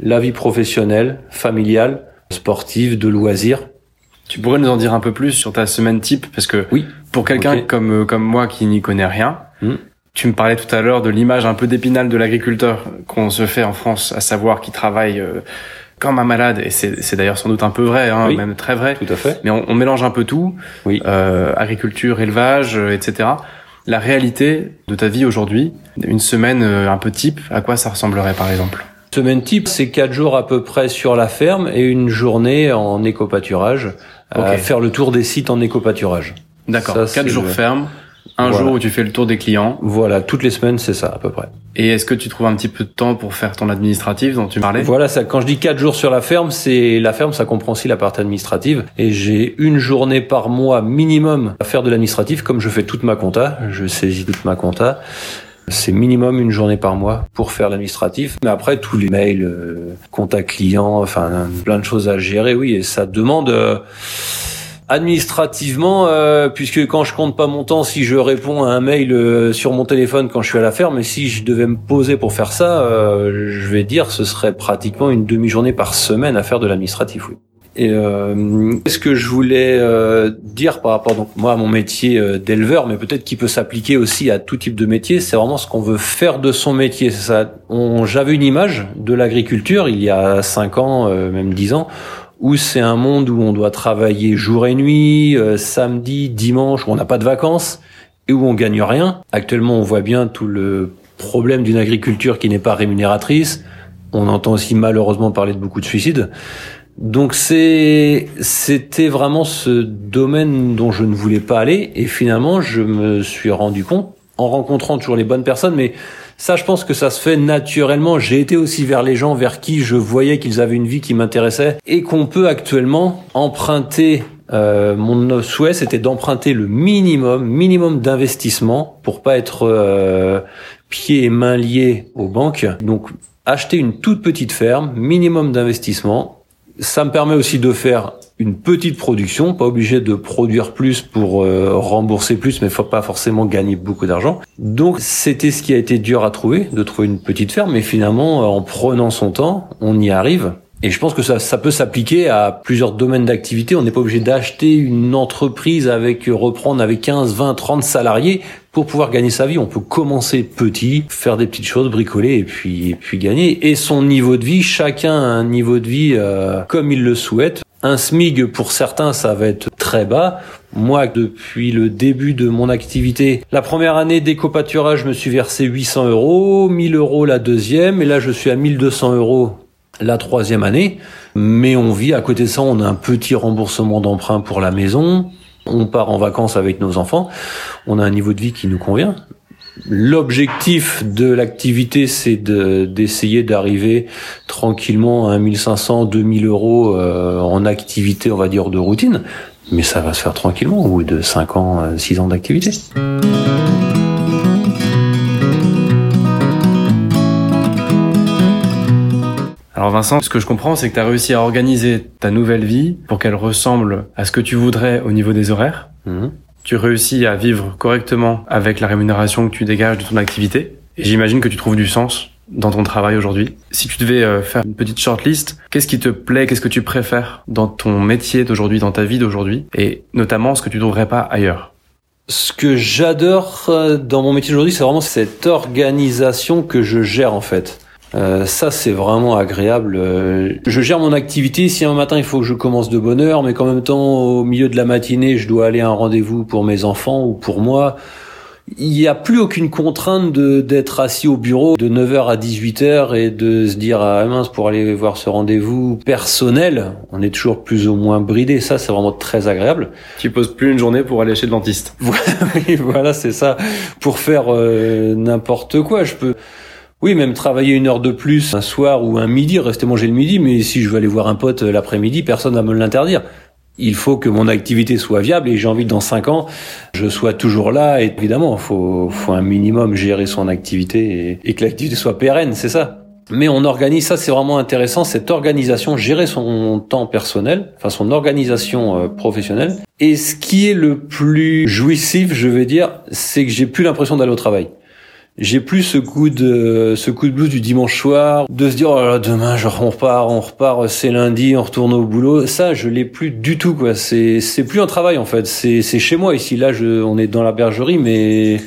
la vie professionnelle, familiale, sportive, de loisirs tu pourrais nous en dire un peu plus sur ta semaine type parce que oui. pour quelqu'un comme euh, comme moi qui n'y connaît rien, hmm. tu me parlais tout à l'heure de l'image un peu d'épinal de l'agriculteur qu'on se fait en France, à savoir qu'il travaille euh, comme un malade et c'est d'ailleurs sans doute un peu vrai, hein, même très vrai. Tout à fait. Mais on, on mélange un peu tout, oui. euh, agriculture, élevage, euh, etc. La réalité de ta vie aujourd'hui, une semaine un peu type, à quoi ça ressemblerait par exemple? Semaine type, c'est quatre jours à peu près sur la ferme et une journée en éco-pâturage faire le tour des sites en éco-pâturage. D'accord. Quatre jours ferme, un jour où tu fais le tour des clients. Voilà, toutes les semaines, c'est ça à peu près. Et est-ce que tu trouves un petit peu de temps pour faire ton administratif dont tu parlais? Voilà, ça. Quand je dis quatre jours sur la ferme, c'est la ferme, ça comprend aussi la partie administrative. Et j'ai une journée par mois minimum à faire de l'administratif, comme je fais toute ma compta. Je saisis toute ma compta. C'est minimum une journée par mois pour faire l'administratif. Mais après, tous les mails, euh, contact client, enfin, plein de choses à gérer, oui. Et ça demande... Euh, administrativement, euh, puisque quand je compte pas mon temps, si je réponds à un mail sur mon téléphone quand je suis à la ferme, et si je devais me poser pour faire ça, je vais dire ce serait pratiquement une demi-journée par semaine à faire de l'administratif, oui. Et euh, ce que je voulais euh, dire par rapport donc moi à mon métier euh, d'éleveur, mais peut-être qu'il peut s'appliquer aussi à tout type de métier, c'est vraiment ce qu'on veut faire de son métier. Ça, j'avais une image de l'agriculture il y a cinq ans, euh, même dix ans, où c'est un monde où on doit travailler jour et nuit, euh, samedi, dimanche, où on n'a pas de vacances et où on gagne rien. Actuellement, on voit bien tout le problème d'une agriculture qui n'est pas rémunératrice. On entend aussi malheureusement parler de beaucoup de suicides. Donc c'est c'était vraiment ce domaine dont je ne voulais pas aller et finalement je me suis rendu compte en rencontrant toujours les bonnes personnes mais ça je pense que ça se fait naturellement. J'ai été aussi vers les gens vers qui je voyais qu'ils avaient une vie qui m'intéressait et qu'on peut actuellement emprunter euh, mon souhait c'était d'emprunter le minimum minimum d'investissement pour pas être euh, pieds et mains liés aux banques. Donc acheter une toute petite ferme minimum d'investissement ça me permet aussi de faire une petite production, pas obligé de produire plus pour euh, rembourser plus, mais faut pas forcément gagner beaucoup d'argent. Donc c'était ce qui a été dur à trouver, de trouver une petite ferme, mais finalement en prenant son temps, on y arrive. Et je pense que ça, ça peut s'appliquer à plusieurs domaines d'activité. On n'est pas obligé d'acheter une entreprise avec reprendre avec 15, 20, 30 salariés pour pouvoir gagner sa vie. On peut commencer petit, faire des petites choses, bricoler et puis et puis gagner. Et son niveau de vie, chacun a un niveau de vie euh, comme il le souhaite. Un SMIG pour certains, ça va être très bas. Moi, depuis le début de mon activité, la première année d'éco-pâturage, je me suis versé 800 euros, 1000 euros la deuxième, et là je suis à 1200 euros la troisième année. Mais on vit, à côté de ça, on a un petit remboursement d'emprunt pour la maison. On part en vacances avec nos enfants. On a un niveau de vie qui nous convient. L'objectif de l'activité, c'est d'essayer d'arriver tranquillement à 1500, 2000 euros euh, en activité, on va dire, de routine. Mais ça va se faire tranquillement au bout de 5 ans, 6 ans d'activité. Alors Vincent, ce que je comprends, c'est que tu as réussi à organiser ta nouvelle vie pour qu'elle ressemble à ce que tu voudrais au niveau des horaires. Mhm. Tu réussis à vivre correctement avec la rémunération que tu dégages de ton activité. Et j'imagine que tu trouves du sens dans ton travail aujourd'hui. Si tu devais euh, faire une petite shortlist, qu'est-ce qui te plaît, qu'est-ce que tu préfères dans ton métier d'aujourd'hui, dans ta vie d'aujourd'hui, et notamment ce que tu trouverais pas ailleurs? Ce que j'adore euh, dans mon métier d'aujourd'hui, c'est vraiment cette organisation que je gère en fait. Euh, ça, c'est vraiment agréable. Euh, je gère mon activité. Si un matin il faut que je commence de bonne heure, mais qu'en même temps, au milieu de la matinée, je dois aller à un rendez-vous pour mes enfants ou pour moi, il n'y a plus aucune contrainte de d'être assis au bureau de 9h à 18h et de se dire ah mince pour aller voir ce rendez-vous personnel, on est toujours plus ou moins bridé. Ça, c'est vraiment très agréable. Tu poses plus une journée pour aller chez le dentiste. voilà, c'est ça. Pour faire euh, n'importe quoi, je peux. Oui, même travailler une heure de plus un soir ou un midi, rester manger le midi, mais si je veux aller voir un pote l'après-midi, personne va me l'interdire. Il faut que mon activité soit viable et j'ai envie que dans cinq ans, je sois toujours là. Et évidemment, faut, faut un minimum gérer son activité et, que l'activité soit pérenne, c'est ça. Mais on organise, ça c'est vraiment intéressant, cette organisation, gérer son temps personnel, enfin son organisation euh, professionnelle. Et ce qui est le plus jouissif, je vais dire, c'est que j'ai plus l'impression d'aller au travail j'ai plus ce coup de ce coup de blues du dimanche soir de se dire oh là, demain genre on repart on repart c'est lundi on retourne au boulot. Ça je l'ai plus du tout quoi. C'est c'est plus un travail en fait. C'est c'est chez moi. Ici là je on est dans la bergerie mais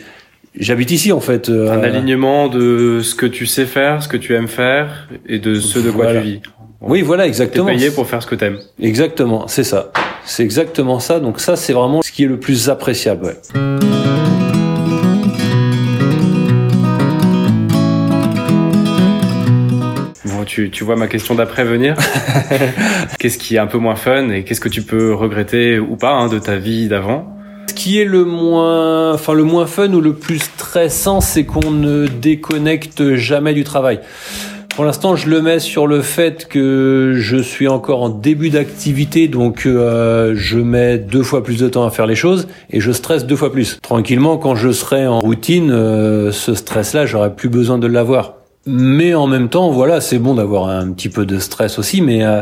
j'habite ici en fait euh, un alignement de ce que tu sais faire ce que tu aimes faire et de ce de quoi tu vis. Oui voilà exactement. Payé pour faire ce que t'aimes. Exactement c'est ça. C'est exactement ça. Donc ça c'est vraiment ce qui est le plus appréciable ouais. Tu, tu vois ma question d'après venir. qu'est-ce qui est un peu moins fun et qu'est-ce que tu peux regretter ou pas hein, de ta vie d'avant? Ce qui est le moins, enfin le moins fun ou le plus stressant, c'est qu'on ne déconnecte jamais du travail. Pour l'instant, je le mets sur le fait que je suis encore en début d'activité, donc euh, je mets deux fois plus de temps à faire les choses et je stresse deux fois plus. Tranquillement, quand je serai en routine, euh, ce stress-là, j'aurai plus besoin de l'avoir. Mais en même temps, voilà, c'est bon d'avoir un petit peu de stress aussi, mais euh,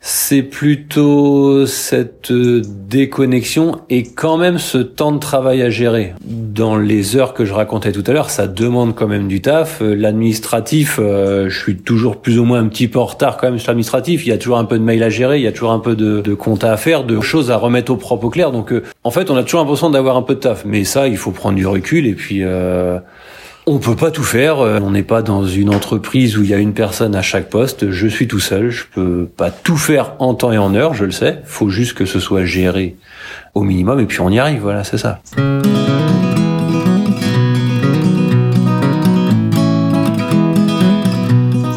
c'est plutôt cette euh, déconnexion et quand même ce temps de travail à gérer. Dans les heures que je racontais tout à l'heure, ça demande quand même du taf. Euh, l'administratif, je suis toujours plus ou moins un petit peu en retard quand même sur l'administratif. Il y a toujours un peu de mail à gérer, il y a toujours un peu de, de compta à faire, de choses à remettre au propre au clair. Donc en fait, on a toujours l'impression d'avoir un peu de taf. Mais ça, il faut prendre du recul et puis... On peut pas tout faire. Euh, on n'est pas dans une entreprise où il y a une personne à chaque poste. Je suis tout seul. Je peux pas tout faire en temps et en heure. Je le sais. Faut juste que ce soit géré au minimum et puis on y arrive. Voilà, c'est ça.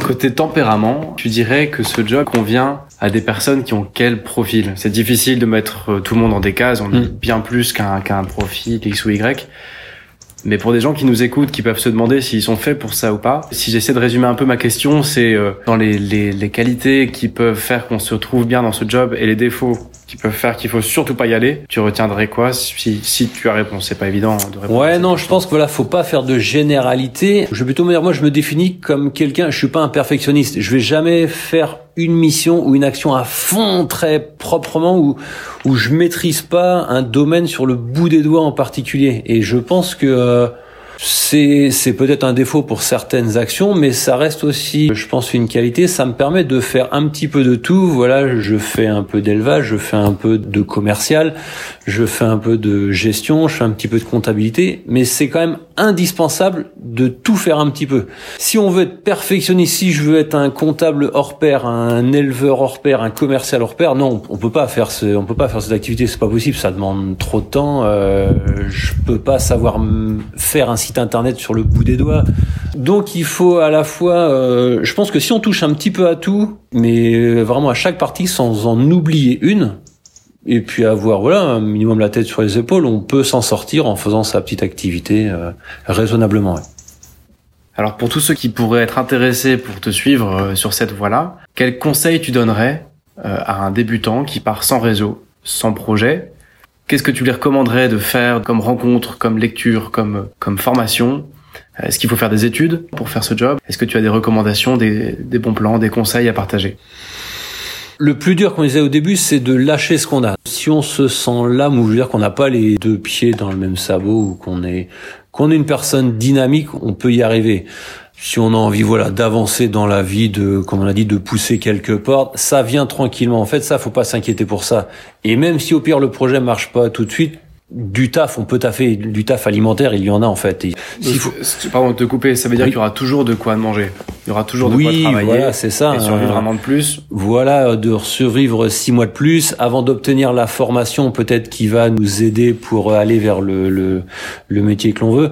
Côté tempérament, tu dirais que ce job convient à des personnes qui ont quel profil? C'est difficile de mettre euh, tout le monde dans des cases. On est mm. bien plus qu'un qu'un profil X ou Y. Mais pour des gens qui nous écoutent, qui peuvent se demander s'ils sont faits pour ça ou pas, si j'essaie de résumer un peu ma question, c'est euh, dans les, les, les, qualités qui peuvent faire qu'on se trouve bien dans ce job et les défauts qui peuvent faire qu'il faut surtout pas y aller, tu retiendrais quoi si, si tu as réponse C'est pas évident de répondre. Ouais, non, je pense que voilà, faut pas faire de généralité. Je vais plutôt me dire, moi, je me définis comme quelqu'un. Je suis pas un perfectionniste. Je vais jamais faire une mission ou une action à fond très proprement où où je maîtrise pas un domaine sur le bout des doigts en particulier. Et je pense que euh, c'est peut-être un défaut pour certaines actions, mais ça reste aussi, je pense, une qualité. Ça me permet de faire un petit peu de tout. Voilà, je fais un peu d'élevage, je fais un peu de commercial, je fais un peu de gestion, je fais un petit peu de comptabilité, mais c'est quand même indispensable de tout faire un petit peu. Si on veut être perfectionniste, si je veux être un comptable hors pair, un éleveur hors pair, un commercial hors pair, non, on peut pas faire ce, on peut pas faire cette activité, c'est pas possible, ça demande trop de temps. Euh, je peux pas savoir faire un internet sur le bout des doigts. Donc il faut à la fois, euh, je pense que si on touche un petit peu à tout, mais vraiment à chaque partie sans en oublier une, et puis avoir voilà un minimum la tête sur les épaules, on peut s'en sortir en faisant sa petite activité euh, raisonnablement. Alors pour tous ceux qui pourraient être intéressés pour te suivre euh, sur cette voie-là, quels conseils tu donnerais à un débutant qui part sans réseau, sans projet Qu'est-ce que tu lui recommanderais de faire comme rencontre, comme lecture, comme, comme formation? Est-ce qu'il faut faire des études pour faire ce job? Est-ce que tu as des recommandations, des, des bons plans, des conseils à partager? Le plus dur, comme on disait au début, c'est de lâcher ce qu'on a. Si on se sent l'âme, ou je veux dire qu'on n'a pas les deux pieds dans le même sabot, ou qu'on est qu'on est une personne dynamique, on peut y arriver si on a envie voilà d'avancer dans la vie de comme on a dit de pousser quelques portes ça vient tranquillement en fait ça faut pas s'inquiéter pour ça et même si au pire le projet marche pas tout de suite du taf, on peut taffer du taf alimentaire, il y en a en fait. Et s'il faut... Pardon de te couper, ça veut dire qu'il y aura toujours de quoi manger. Il y aura toujours de quoi travailler. voilà, c'est ça. Et survivre un an de plus. Voilà, de survivre six mois de plus avant d'obtenir la formation peut-être qui va nous aider pour aller vers le, le, le métier que l'on veut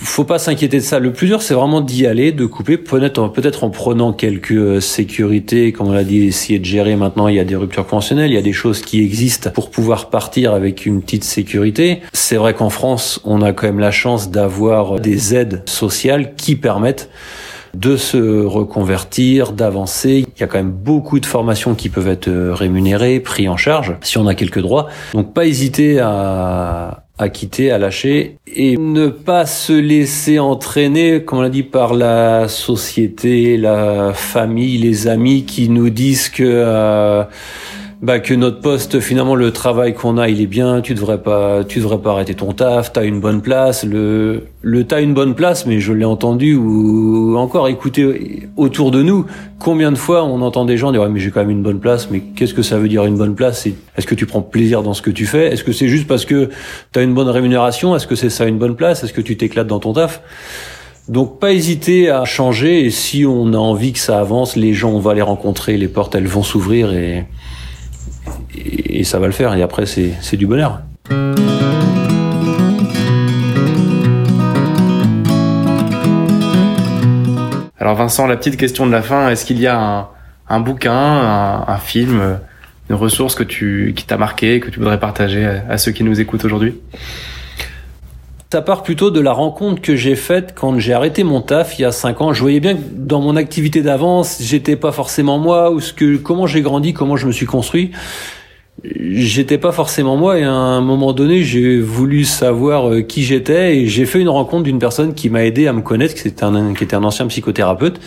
faut pas s'inquiéter de ça. Le plus dur, c'est vraiment d'y aller, de couper, peut-être peut-être en prenant quelques euh, sécurités, comme on l'a dit, essayer de gérer. Maintenant, il y a des ruptures conventionnelles, il y a des choses qui existent pour pouvoir partir avec une petite sécurité. C'est vrai qu'en France, on a quand même la chance d'avoir des aides sociales qui permettent de se reconvertir, d'avancer. Il y a quand même beaucoup de formations qui peuvent être euh, rémunérées, pris en charge, si on a quelques droits. Donc pas hésiter à, à quitter, à lâcher et ne pas se laisser entraîner, comme on l'a dit, par la société, la famille, les amis qui nous disent que euh, bah, que notre poste finalement le travail qu'on a il est bien. Tu devrais pas tu devrais pas arrêter ton taf. T'as une bonne place. Le le t'as une bonne place mais je l'ai entendu ou encore écouté autour de nous. Combien de fois on entend des gens dire ouais, mais j'ai quand même une bonne place. Mais qu'est-ce que ça veut dire une bonne place? Est-ce que tu prends plaisir dans ce que tu fais? Est-ce que c'est juste parce que t'as une bonne rémunération? Est-ce que c'est ça une bonne place? Est-ce que tu t'éclates dans ton taf? Donc pas hésiter à changer. Et si on a envie que ça avance, les gens on va les rencontrer, les portes elles vont s'ouvrir et et, ça va le faire. Et après, c'est du bonheur. Alors Vincent, la petite question de la fin, est-ce qu'il y a un, bouquin, un, film, une ressource que tu, qui t'a marqué, que tu voudrais partager à, ceux qui nous écoutent aujourd'hui? Ça part plutôt de la rencontre que j'ai faite quand j'ai arrêté mon taf il y a cinq ans. Je voyais bien que dans mon activité d'avance, j'étais pas forcément moi ou ce que comment j'ai grandi, comment je me suis construit j'étais pas forcément moi et à un moment donné j'ai voulu savoir euh, qui j'étais et j'ai fait une rencontre d'une personne qui m'a aidé à me connaître qui était un qui était un ancien psychothérapeute.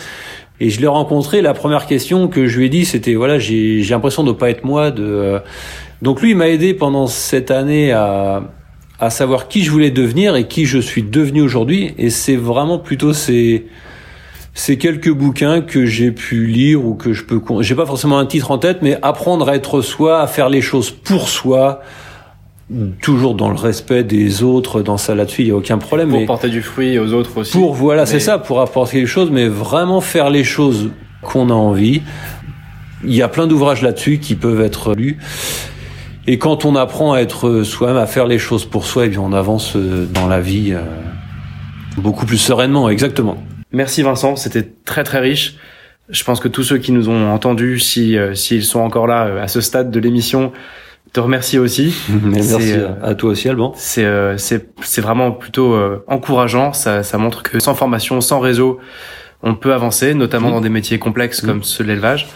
Et je l'ai rencontré la première question que je lui ai dit c'était voilà j'ai j'ai l'impression de pas être moi de euh, donc lui il m'a aidé pendant cette année à à savoir qui je voulais devenir et qui je suis devenu aujourd'hui. Et c'est vraiment plutôt ces c'est quelques bouquins que j'ai pu lire ou que je peux j'ai pas forcément un titre en tête mais apprendre à être soi à faire les choses pour soi toujours dans le respect des autres dans ça là-dessus il y a aucun problème pour porter du fruit aux autres aussi. Pour voilà c'est ça pour apporter quelque chose mais vraiment faire les choses qu'on a envie. Il y a plein d'ouvrages là-dessus qui peuvent être lus. Et quand on apprend à être soi-même à faire les choses pour soi et eh bien on avance euh, dans la vie euh, beaucoup plus sereinement exactement Merci Vincent, c'était très très riche. Je pense que tous ceux qui nous ont entendus, si euh, s'ils sont encore là euh, à ce stade de l'émission, te remercie aussi. Merci euh, à toi aussi Alban. C'est c'est c'est vraiment plutôt encourageant. Ça ça montre que sans formation, sans réseau, on peut avancer, notamment dans des métiers complexes comme ceux de l'élevage.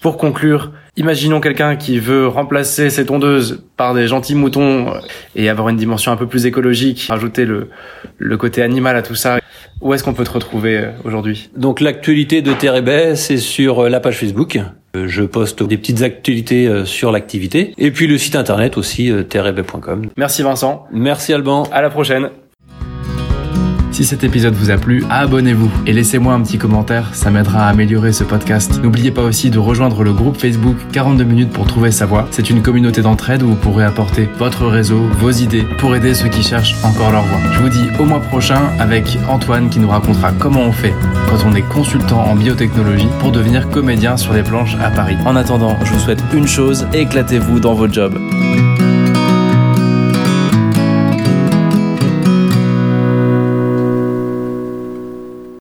Pour conclure, imaginons quelqu'un qui veut remplacer ses tondeuses par des gentils moutons et avoir une dimension un peu plus écologique, rajouter le, le côté animal à tout ça. Où est-ce qu'on peut te retrouver euh, aujourd'hui? Donc l'actualité de Terre c'est sur euh, la page Facebook. Euh, je poste des petites actualités sur l'activité. Et puis le site internet aussi, terrebay.com. Merci Vincent. Merci Alban. À la prochaine. Si cet épisode vous a plu, abonnez-vous et laissez-moi un petit commentaire, ça m'aidera à améliorer ce podcast. N'oubliez pas aussi de rejoindre le groupe Facebook 42 minutes pour trouver sa voie. C'est une communauté d'entraide où vous pourrez apporter votre réseau, vos idées pour aider ceux qui cherchent encore leur voie. Je vous dis au mois prochain avec Antoine qui nous racontera comment on fait quand on est consultant en biotechnologie pour devenir comédien sur les planches à Paris. En attendant, je vous souhaite une chose, éclatez-vous dans votre job.